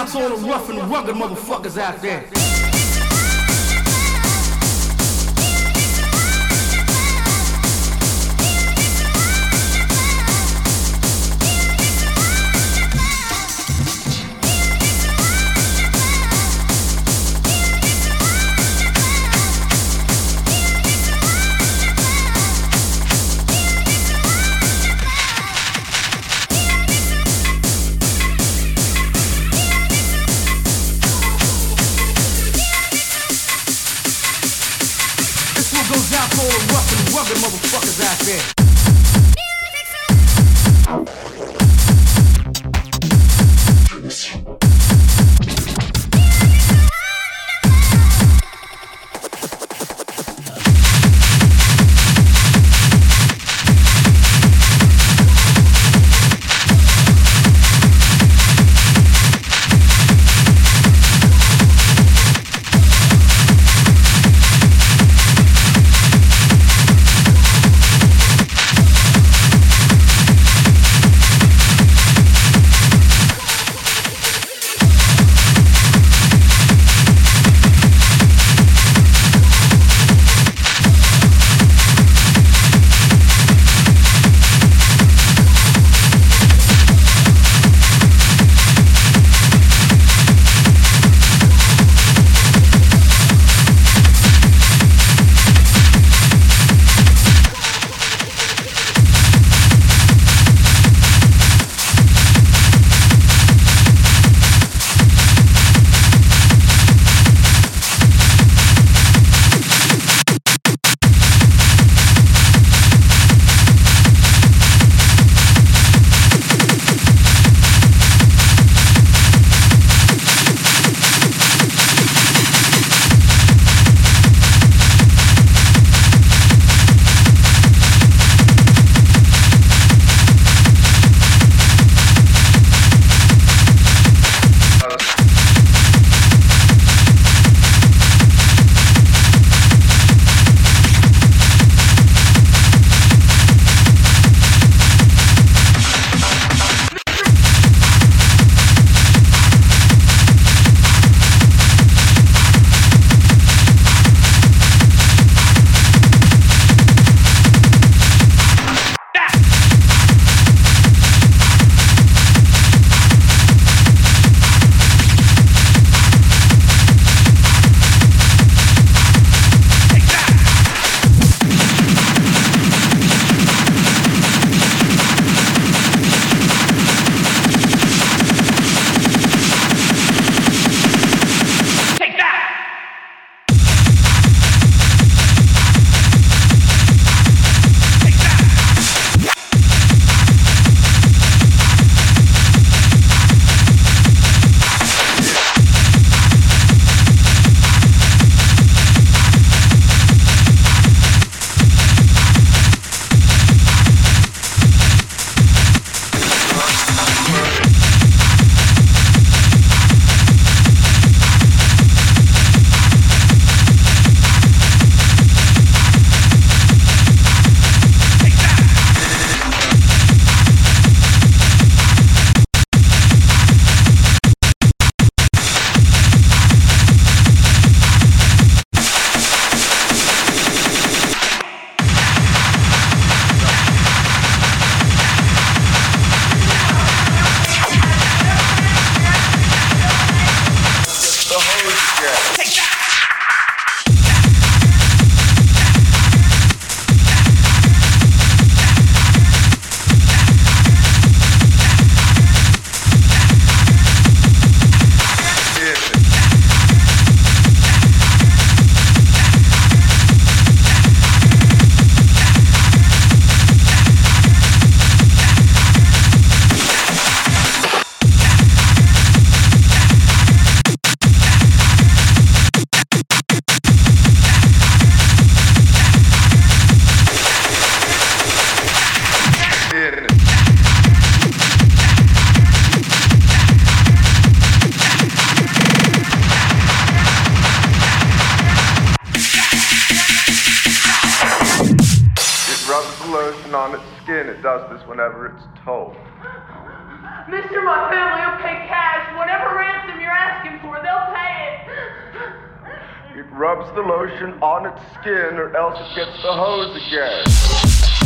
out to all the rough and rugged motherfuckers out there. Whenever it's told. Mister, my family will pay cash. Whatever ransom you're asking for, they'll pay it. It rubs the lotion on its skin or else it gets the hose again.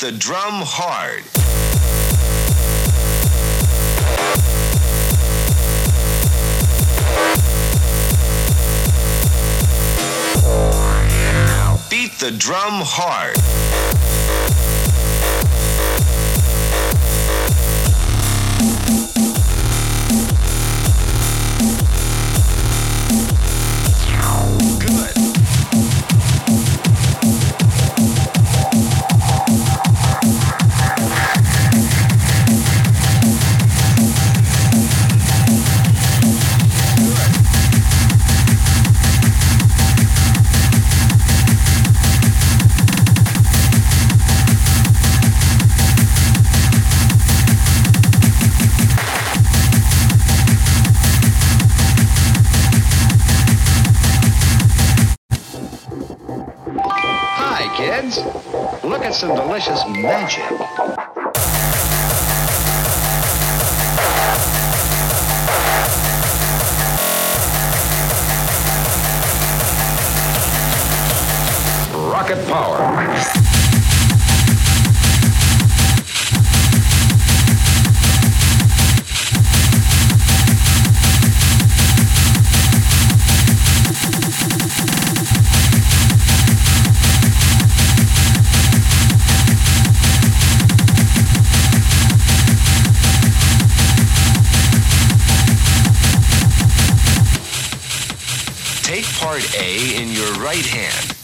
The drum hard. Beat the drum hard. Rocket power. Take part A in your right hand.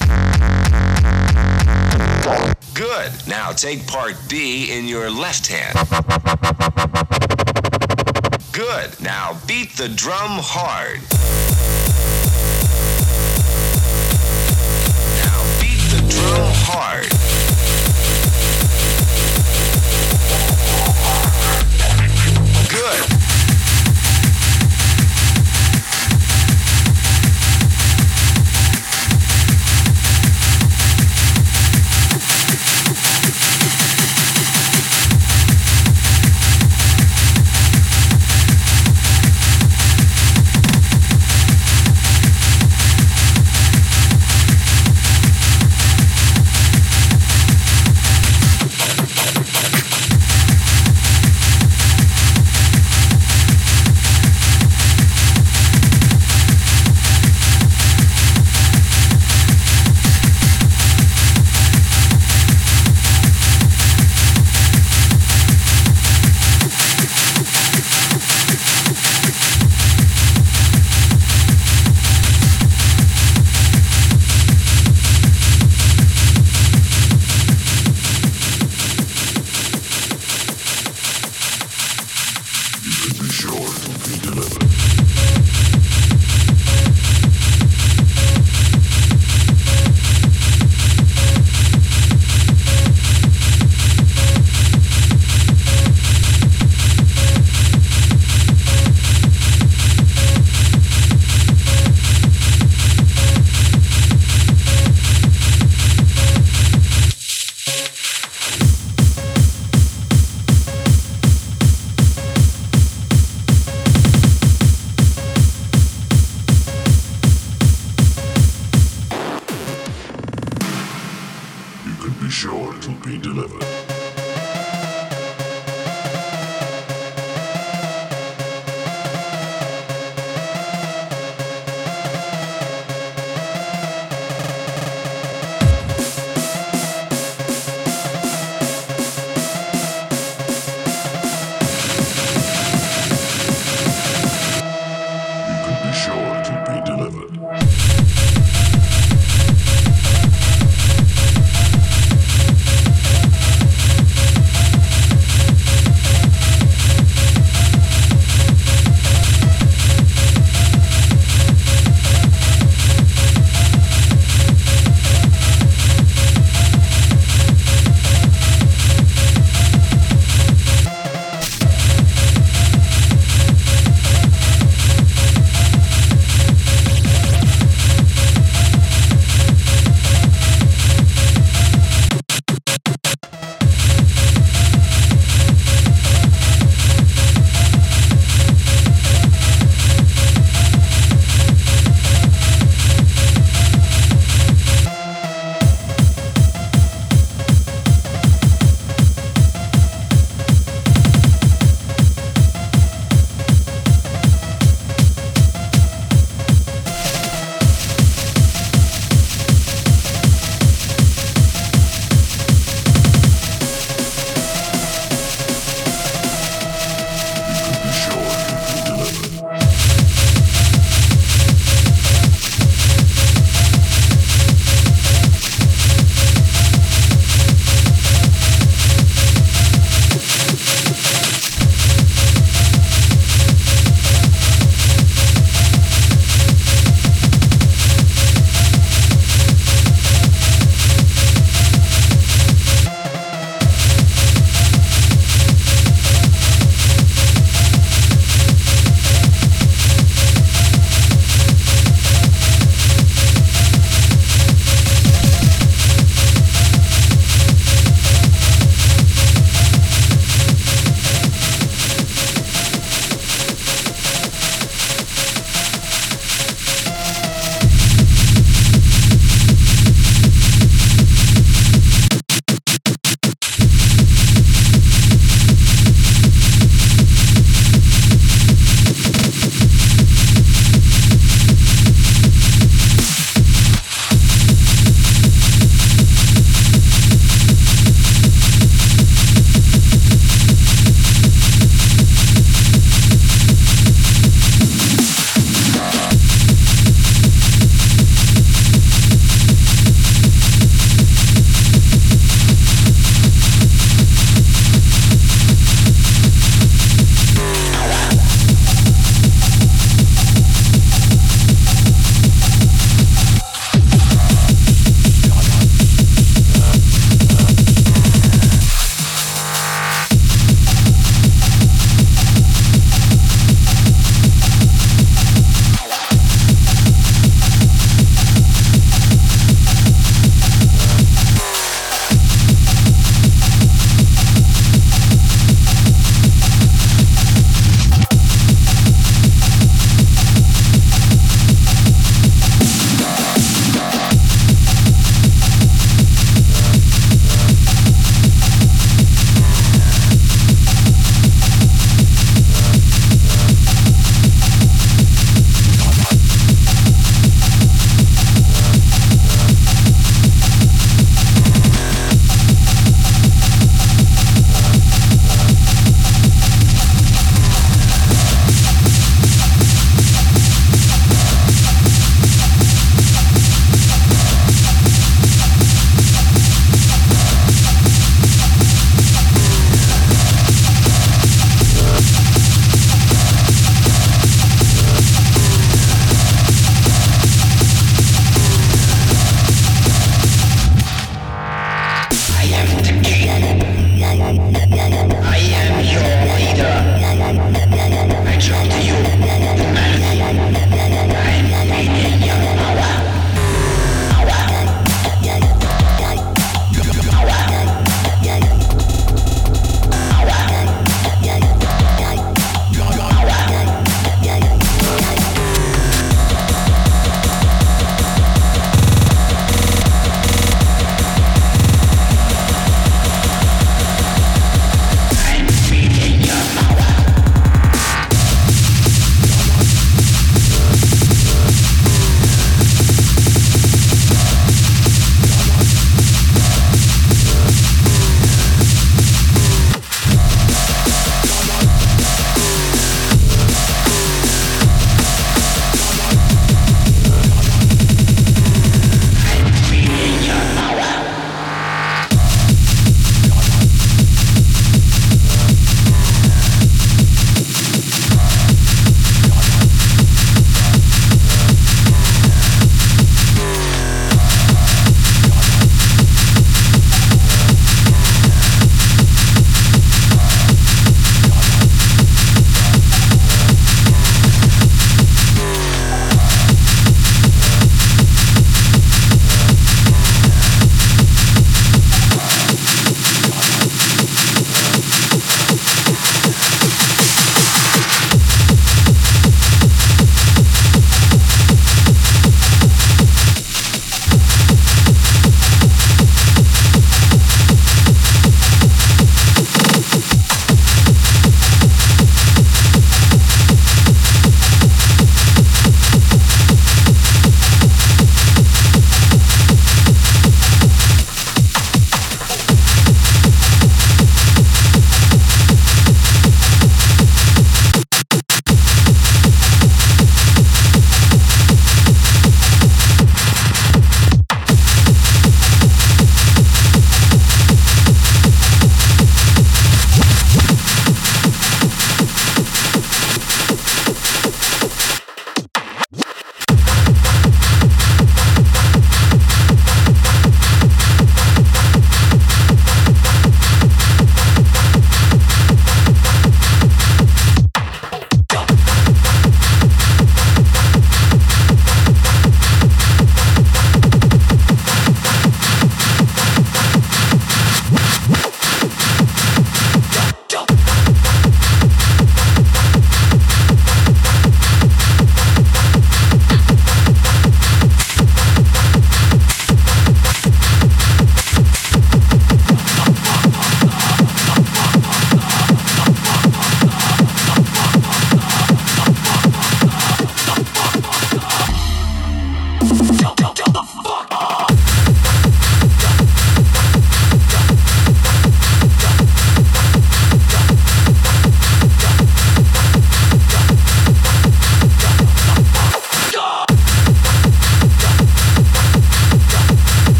Good. Now take part B in your left hand. Good. Now beat the drum hard. Now beat the drum hard. Good.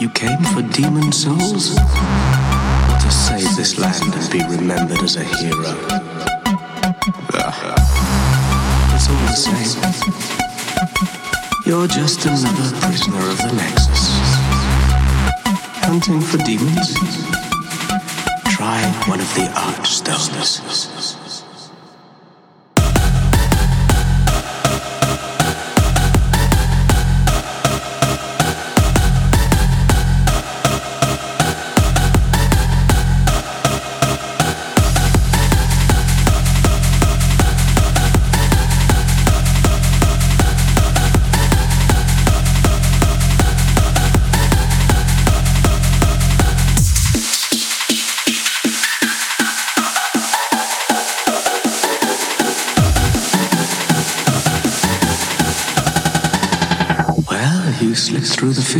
You came for demon souls? To save this land and be remembered as a hero? Ah, It's all the same. You're just another prisoner of the Nexus. Hunting for demons? Try one of the Archstones.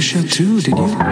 Through too, did you?